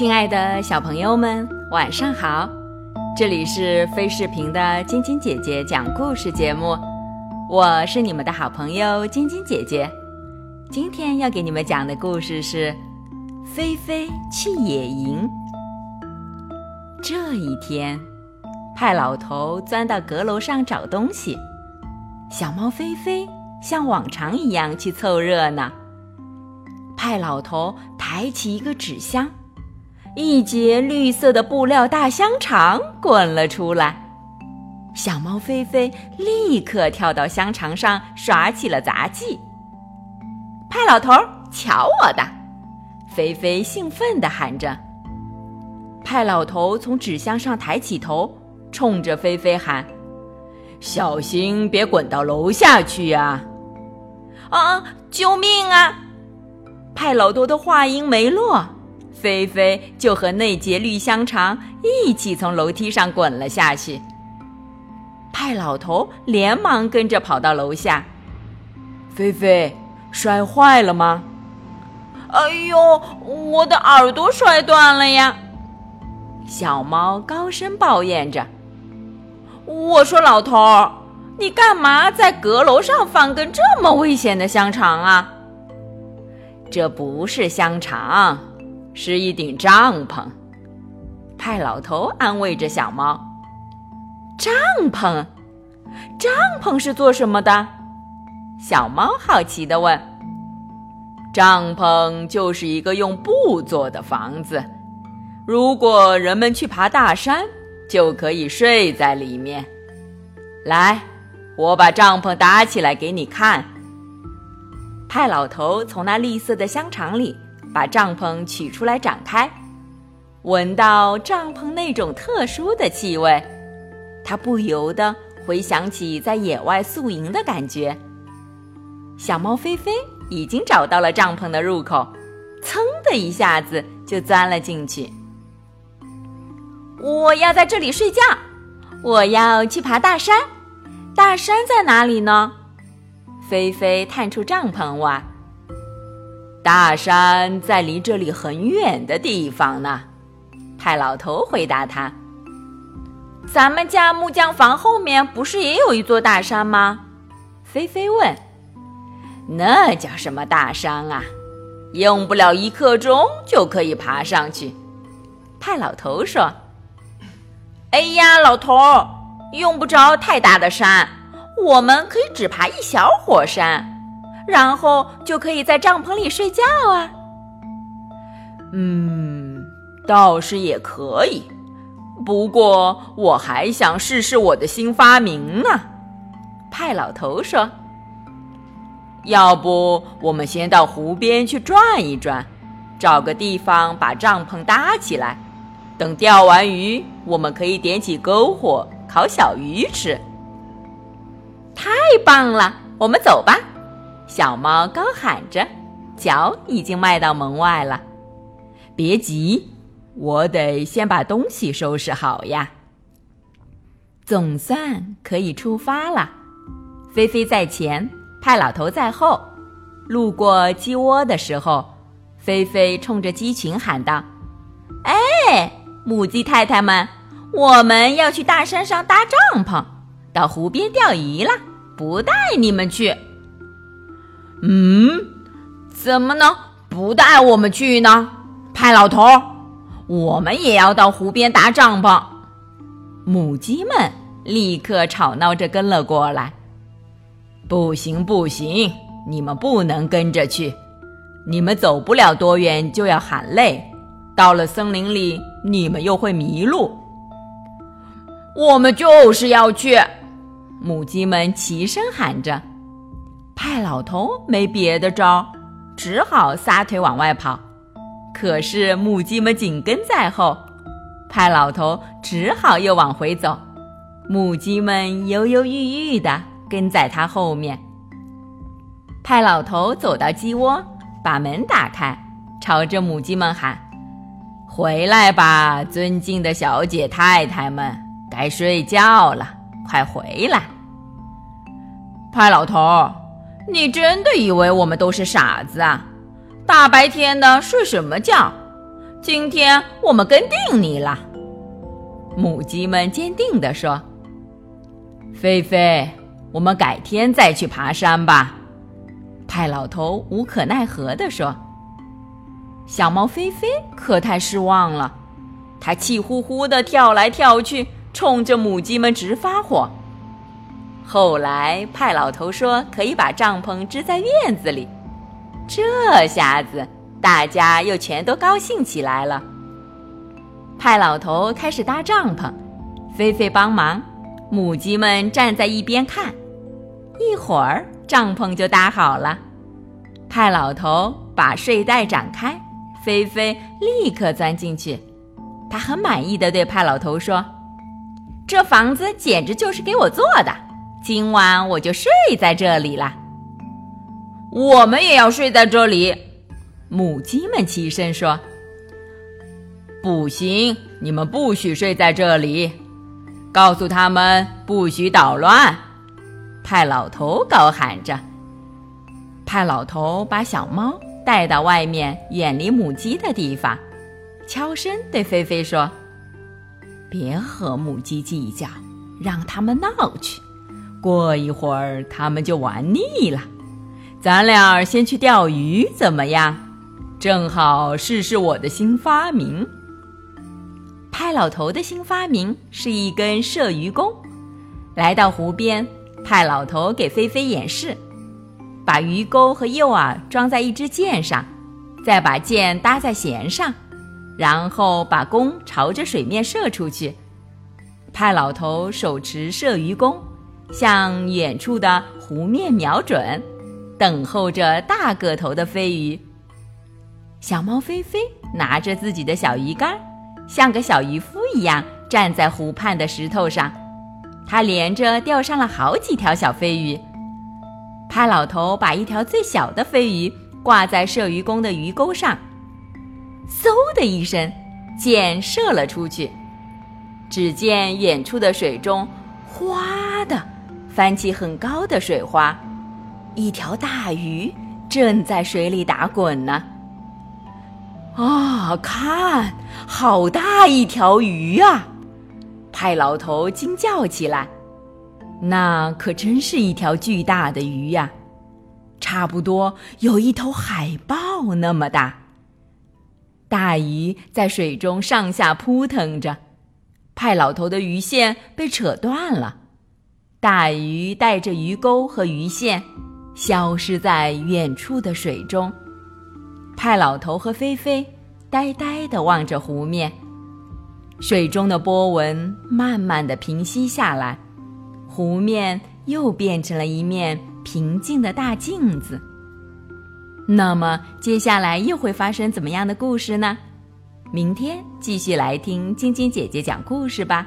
亲爱的小朋友们，晚上好！这里是飞视频的晶晶姐姐讲故事节目，我是你们的好朋友晶晶姐姐。今天要给你们讲的故事是《菲菲去野营》。这一天，派老头钻到阁楼上找东西，小猫菲菲像往常一样去凑热闹。派老头抬起一个纸箱。一截绿色的布料大香肠滚了出来，小猫菲菲立刻跳到香肠上耍起了杂技。派老头，瞧我的！菲菲兴奋地喊着。派老头从纸箱上抬起头，冲着菲菲喊：“小心别滚到楼下去呀！”啊！救命啊！派老头的话音没落。菲菲就和那截绿香肠一起从楼梯上滚了下去。派老头连忙跟着跑到楼下。菲菲摔坏了吗？哎呦，我的耳朵摔断了呀！小猫高声抱怨着。我说：“老头，你干嘛在阁楼上放根这么危险的香肠啊？”这不是香肠。是一顶帐篷，派老头安慰着小猫。帐篷，帐篷是做什么的？小猫好奇地问。帐篷就是一个用布做的房子，如果人们去爬大山，就可以睡在里面。来，我把帐篷搭起来给你看。派老头从那绿色的香肠里。把帐篷取出来展开，闻到帐篷那种特殊的气味，他不由得回想起在野外宿营的感觉。小猫菲菲已经找到了帐篷的入口，噌的一下子就钻了进去。我要在这里睡觉，我要去爬大山。大山在哪里呢？菲菲探出帐篷外。大山在离这里很远的地方呢，派老头回答他：“咱们家木匠房后面不是也有一座大山吗？”菲菲问：“那叫什么大山啊？用不了一刻钟就可以爬上去。”派老头说：“哎呀，老头，用不着太大的山，我们可以只爬一小火山。”然后就可以在帐篷里睡觉啊。嗯，倒是也可以。不过我还想试试我的新发明呢。派老头说：“要不我们先到湖边去转一转，找个地方把帐篷搭起来。等钓完鱼，我们可以点起篝火烤小鱼吃。”太棒了，我们走吧。小猫高喊着，脚已经迈到门外了。别急，我得先把东西收拾好呀。总算可以出发了。菲菲在前，派老头在后。路过鸡窝的时候，菲菲冲着鸡群喊道：“哎，母鸡太太们，我们要去大山上搭帐篷，到湖边钓鱼了，不带你们去。”嗯，怎么能不带我们去呢？派老头，我们也要到湖边搭帐篷。母鸡们立刻吵闹着跟了过来。不行不行，你们不能跟着去，你们走不了多远就要喊累，到了森林里你们又会迷路。我们就是要去，母鸡们齐声喊着。派老头没别的招，只好撒腿往外跑。可是母鸡们紧跟在后，派老头只好又往回走。母鸡们犹犹豫豫地跟在他后面。派老头走到鸡窝，把门打开，朝着母鸡们喊：“回来吧，尊敬的小姐太太们，该睡觉了，快回来！”派老头，你真的以为我们都是傻子啊？大白天的睡什么觉？今天我们跟定你了。母鸡们坚定地说：“菲菲，我们改天再去爬山吧。”派老头无可奈何地说：“小猫菲菲可太失望了，它气呼呼地跳来跳去，冲着母鸡们直发火。”后来，派老头说可以把帐篷支在院子里，这下子大家又全都高兴起来了。派老头开始搭帐篷，菲菲帮忙，母鸡们站在一边看。一会儿，帐篷就搭好了。派老头把睡袋展开，菲菲立刻钻进去。他很满意的对派老头说：“这房子简直就是给我做的。”今晚我就睡在这里了。我们也要睡在这里。母鸡们齐声说：“不行，你们不许睡在这里。告诉他们不许捣乱。”派老头高喊着。派老头把小猫带到外面，远离母鸡的地方，悄声对菲菲说：“别和母鸡计较，让他们闹去。”过一会儿，他们就玩腻了。咱俩先去钓鱼，怎么样？正好试试我的新发明。派老头的新发明是一根射鱼弓。来到湖边，派老头给菲菲演示：把鱼钩和诱饵装在一支箭上，再把箭搭在弦上，然后把弓朝着水面射出去。派老头手持射鱼弓。向远处的湖面瞄准，等候着大个头的飞鱼。小猫菲菲拿着自己的小鱼竿，像个小渔夫一样站在湖畔的石头上。它连着钓上了好几条小飞鱼。派老头把一条最小的飞鱼挂在射鱼弓的鱼钩上，嗖的一声，箭射了出去。只见远处的水中，哗的。翻起很高的水花，一条大鱼正在水里打滚呢。啊，看，好大一条鱼啊！派老头惊叫起来：“那可真是一条巨大的鱼呀，差不多有一头海豹那么大。”大鱼在水中上下扑腾着，派老头的鱼线被扯断了。大鱼带着鱼钩和鱼线，消失在远处的水中。派老头和菲菲呆呆地望着湖面，水中的波纹慢慢地平息下来，湖面又变成了一面平静的大镜子。那么，接下来又会发生怎么样的故事呢？明天继续来听晶晶姐姐讲故事吧。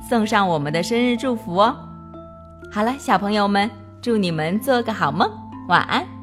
送上我们的生日祝福哦！好了，小朋友们，祝你们做个好梦，晚安。